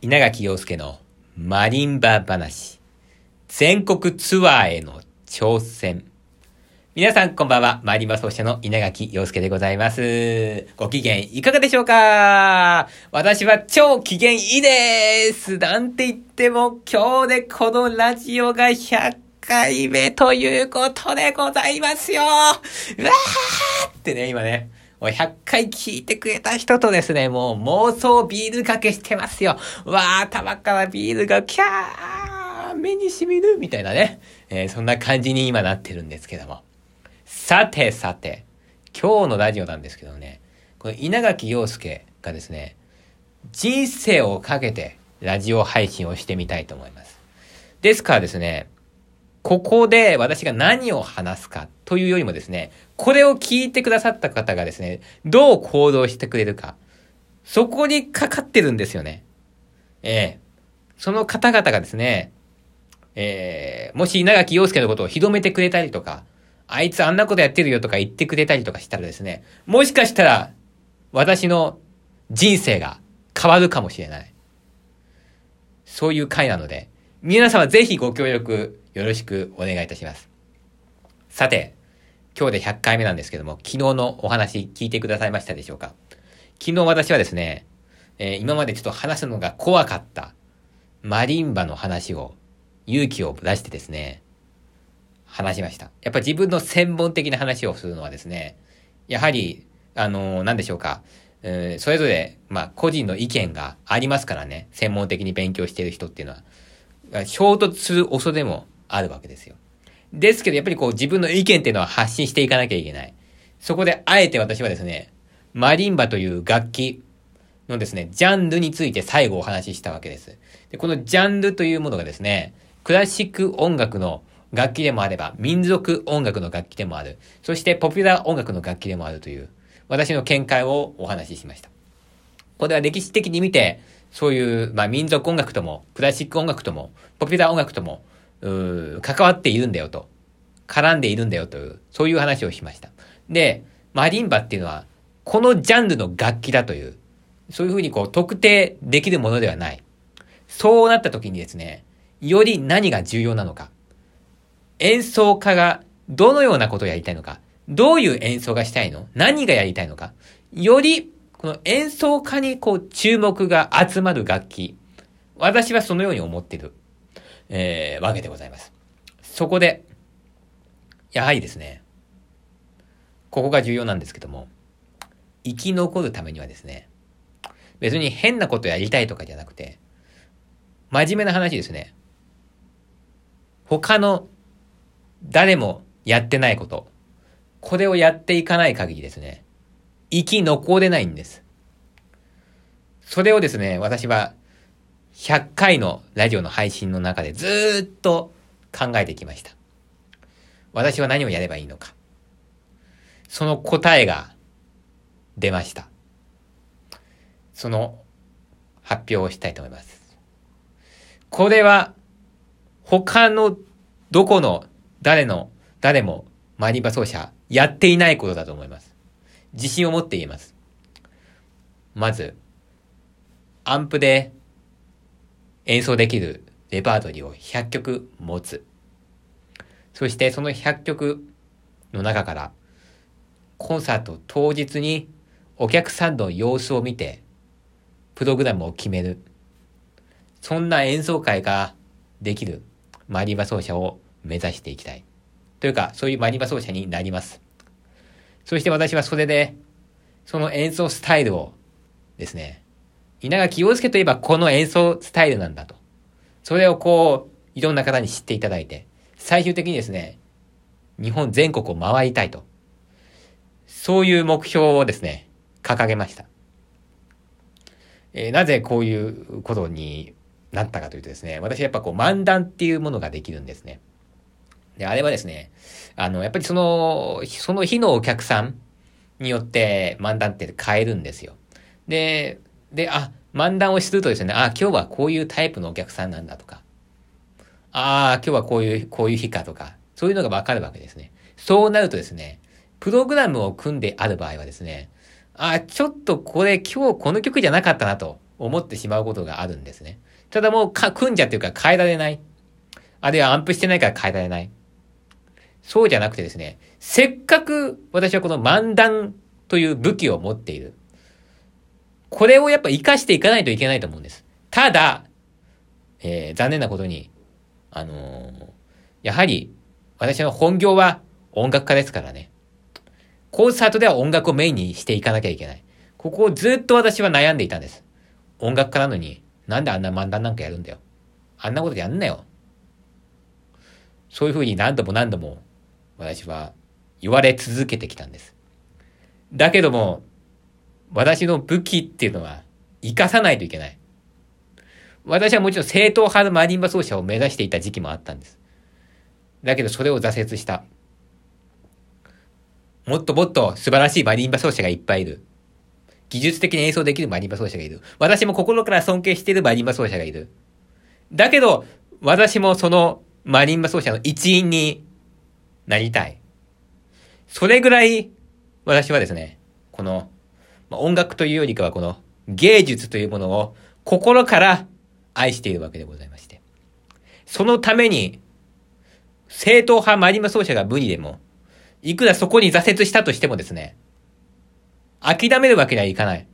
稲垣陽介のマリンバ話。全国ツアーへの挑戦。皆さんこんばんは。マリンバ奏者の稲垣陽介でございます。ご機嫌いかがでしょうか？私は超機嫌いいですなんて言っても今日でこのラジオが100回目ということでございますようわーってね、今ね。もう100回聞いてくれた人とですね、もう妄想ビールかけしてますよ。わー、玉からビールがキャー目に染みるみたいなね。えー、そんな感じに今なってるんですけども。さてさて、今日のラジオなんですけどね、この稲垣陽介がですね、人生をかけてラジオ配信をしてみたいと思います。ですからですね、ここで私が何を話すかというよりもですね、これを聞いてくださった方がですね、どう行動してくれるか。そこにかかってるんですよね。ええその方々がですね、ええもし稲垣陽介のことを広めてくれたりとか、あいつあんなことやってるよとか言ってくれたりとかしたらですね、もしかしたら、私の人生が変わるかもしれない。そういう回なので、皆様ぜひご協力よろしくお願いいたします。さて、今日で100回目なんですけども、昨日のお話聞いてくださいましたでしょうか？昨日私はですね、えー、今までちょっと話すのが怖かったマリンバの話を勇気を出してですね、話しました。やっぱ自分の専門的な話をするのはですね、やはり、あのー、何でしょうか、えー、それぞれ、まあ、個人の意見がありますからね、専門的に勉強している人っていうのは、衝突する恐れもあるわけですよ。ですけど、やっぱりこう自分の意見っていうのは発信していかなきゃいけない。そこで、あえて私はですね、マリンバという楽器のですね、ジャンルについて最後お話ししたわけです。でこのジャンルというものがですね、クラシック音楽の楽器でもあれば、民族音楽の楽器でもある。そしてポピュラー音楽の楽器でもあるという、私の見解をお話ししました。これは歴史的に見て、そういう、まあ民族音楽とも、クラシック音楽とも、ポピュラー音楽とも、う関わっているんだよと。絡んでいるんだよという、そういう話をしました。で、マリンバっていうのは、このジャンルの楽器だという、そういうふうにこう特定できるものではない。そうなった時にですね、より何が重要なのか。演奏家がどのようなことをやりたいのか。どういう演奏がしたいの何がやりたいのか。より、この演奏家にこう注目が集まる楽器。私はそのように思っている。えー、わけでございます。そこで、やはりですね、ここが重要なんですけども、生き残るためにはですね、別に変なことやりたいとかじゃなくて、真面目な話ですね。他の誰もやってないこと、これをやっていかない限りですね、生き残れないんです。それをですね、私は100回のラジオの配信の中でずっと考えてきました。私は何をやればいいのか。その答えが出ました。その発表をしたいと思います。これは他のどこの誰の誰もマリンバ奏者やっていないことだと思います。自信を持って言えます。まず、アンプで演奏できるレパートリーを100曲持つ。そしてその100曲の中からコンサート当日にお客さんの様子を見てプログラムを決める。そんな演奏会ができるマリンバ奏者を目指していきたい。というか、そういうマリンバ奏者になります。そして私はそれで、その演奏スタイルをですね、稲垣陽介といえばこの演奏スタイルなんだと。それをこう、いろんな方に知っていただいて、最終的にですね、日本全国を回りたいと。そういう目標をですね、掲げました。えー、なぜこういうことになったかというとですね、私はやっぱこう漫談っていうものができるんですね。で、あれはですね、あの、やっぱりその、その日のお客さんによって漫談って変えるんですよ。で、で、あ、漫談をするとですね、あ、今日はこういうタイプのお客さんなんだとか、ああ、今日はこういう、こういう日かとか、そういうのがわかるわけですね。そうなるとですね、プログラムを組んである場合はですね、あ、ちょっとこれ今日この曲じゃなかったなと思ってしまうことがあるんですね。ただもうか、組んじゃってるから変えられない。あるいはアンプしてないから変えられない。そうじゃなくてですね、せっかく私はこの漫談という武器を持っている。これをやっぱ活かしていかないといけないと思うんです。ただ、えー、残念なことに、あのー、やはり、私の本業は音楽家ですからね。コンサートでは音楽をメインにしていかなきゃいけない。ここをずっと私は悩んでいたんです。音楽家なのに、なんであんな漫談なんかやるんだよ。あんなことやんなよ。そういうふうに何度も何度も私は言われ続けてきたんです。だけども、私の武器っていうのは活かさないといけない。私はもちろん正統派のマリンバ奏者を目指していた時期もあったんです。だけどそれを挫折した。もっともっと素晴らしいマリンバ奏者がいっぱいいる。技術的に演奏できるマリンバ奏者がいる。私も心から尊敬しているマリンバ奏者がいる。だけど、私もそのマリンバ奏者の一員になりたい。それぐらい、私はですね、この、まあ音楽というよりかはこの芸術というものを心から愛しているわけでございまして。そのために、正統派マリンバ奏者が無理でも、いくらそこに挫折したとしてもですね、諦めるわけにはいかない。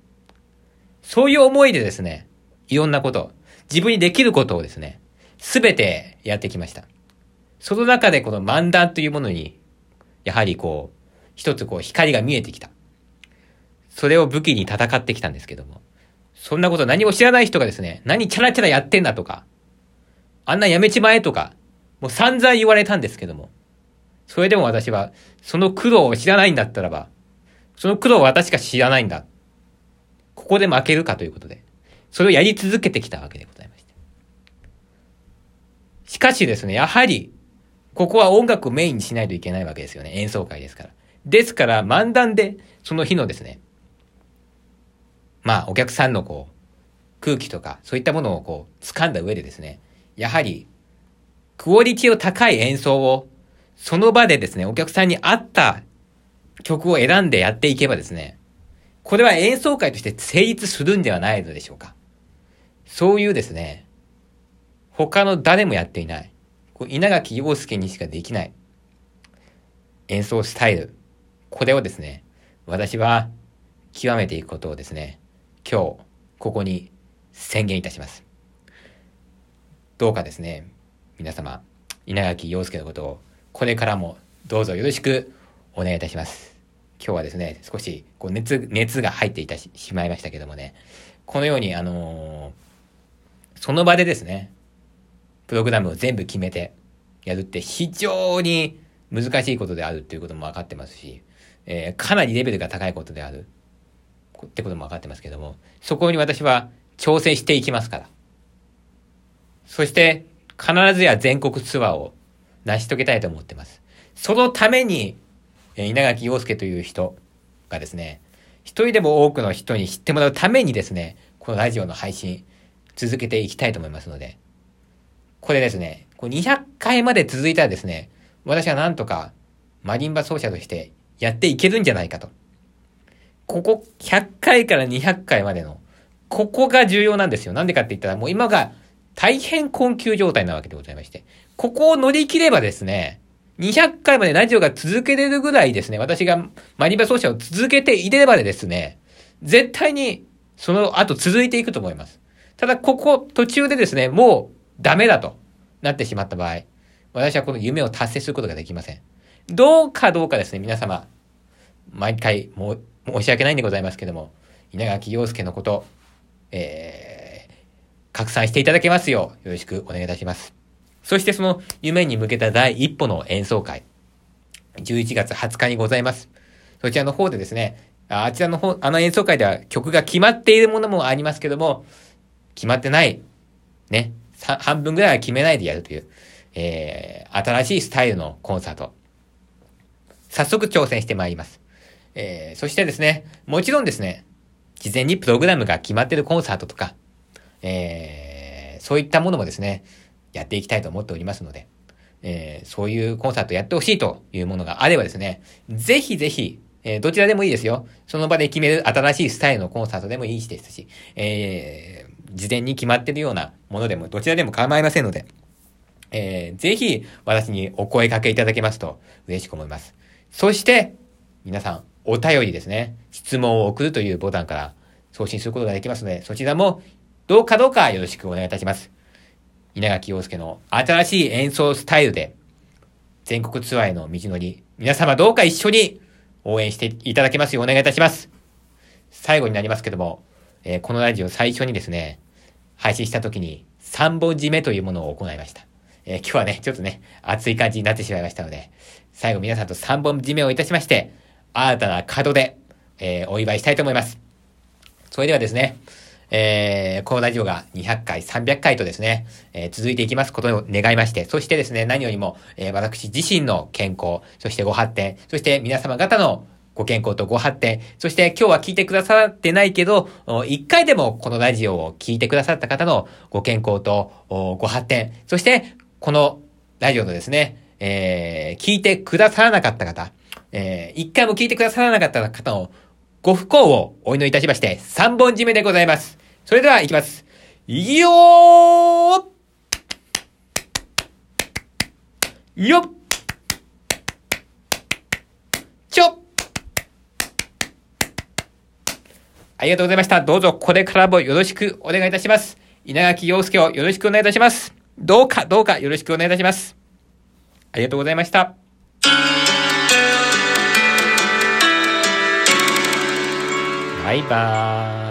そういう思いでですね、いろんなこと、自分にできることをですね、すべてやってきました。その中でこの漫談というものに、やはりこう、一つこう光が見えてきた。それを武器に戦ってきたんですけども。そんなこと何も知らない人がですね、何チャラチャラやってんだとか、あんなやめちまえとか、もう散々言われたんですけども。それでも私は、その苦労を知らないんだったらば、その苦労を私しか知らないんだ。ここで負けるかということで、それをやり続けてきたわけでございました。しかしですね、やはり、ここは音楽をメインにしないといけないわけですよね。演奏会ですから。ですから、漫談で、その日のですね、まあ、お客さんのこう、空気とか、そういったものをこう、掴んだ上でですね、やはり、クオリティの高い演奏をその場でですね、お客さんに合った曲を選んでやっていけばですね、これは演奏会として成立するんではないのでしょうか。そういうですね、他の誰もやっていない、稲垣陽介にしかできない演奏スタイル、これをですね、私は極めていくことをですね、今日、ここに宣言いたします。どうかですね、皆様、稲垣陽介のことをこれからもどうぞよろしくお願いいたします。今日はですね、少しこう熱、熱が入っていたししまいましたけどもね、このように、あのー、その場でですね、プログラムを全部決めてやるって非常に難しいことであるっていうことも分かってますし、えー、かなりレベルが高いことであるってことも分かってますけども、そこに私は挑戦していきますから。そして、必ずや全国ツアーを成し遂げたいと思ってます。そのために、稲垣陽介という人がですね、一人でも多くの人に知ってもらうためにですね、このラジオの配信、続けていきたいと思いますので、これですね、こ200回まで続いたらですね、私はなんとかマリンバ奏者としてやっていけるんじゃないかと。ここ100回から200回までの、ここが重要なんですよ。なんでかって言ったら、もう今が大変困窮状態なわけでございまして。ここを乗り切ればですね、200回までラジオが続けれるぐらいですね、私がマニバ奏者を続けていればですね、絶対にその後続いていくと思います。ただ、ここ途中でですね、もうダメだとなってしまった場合、私はこの夢を達成することができません。どうかどうかですね、皆様、毎回も申し訳ないんでございますけども、稲垣陽介のこと、えー、拡散していただけますよう、よろしくお願いいたします。そしてその夢に向けた第一歩の演奏会、11月20日にございます。そちらの方でですね、あちらの方、あの演奏会では曲が決まっているものもありますけども、決まってない、ね、半分ぐらいは決めないでやるという、えー、新しいスタイルのコンサート。早速挑戦してまいります。えー、そしてですね、もちろんですね、事前にプログラムが決まってるコンサートとか、えー、そういったものもですね、やっていきたいと思っておりますので、えー、そういうコンサートやってほしいというものがあればですね、ぜひぜひ、えー、どちらでもいいですよ。その場で決める新しいスタイルのコンサートでもいいしですし、えー、事前に決まってるようなものでも、どちらでも構いませんので、えー、ぜひ私にお声掛けいただけますと嬉しく思います。そして、皆さん、お便りですね。質問を送るというボタンから送信することができますので、そちらもどうかどうかよろしくお願いいたします。稲垣陽介の新しい演奏スタイルで、全国ツアーへの道のり、皆様どうか一緒に応援していただけますようお願いいたします。最後になりますけども、えー、このラジオ最初にですね、配信した時に3本締めというものを行いました。えー、今日はね、ちょっとね、熱い感じになってしまいましたので、最後皆さんと3本締めをいたしまして、新たな門で、えー、お祝いしたいと思います。それではですね、えー、このラジオが200回、300回とですね、えー、続いていきますことを願いまして、そしてですね、何よりも、えー、私自身の健康、そしてご発展、そして皆様方のご健康とご発展、そして今日は聞いてくださってないけど、一回でもこのラジオを聞いてくださった方のご健康とご発展、そしてこのラジオのですね、えー、聞いてくださらなかった方、えー、一回も聞いてくださらなかった方のご不幸をお祈りいたしまして、三本締めでございます。それでは行きます。よーよっちょありがとうございました。どうぞこれからもよろしくお願いいたします。稲垣陽介をよろしくお願いいたします。どうかどうかよろしくお願いいたします。ありがとうございました。バイバーイ。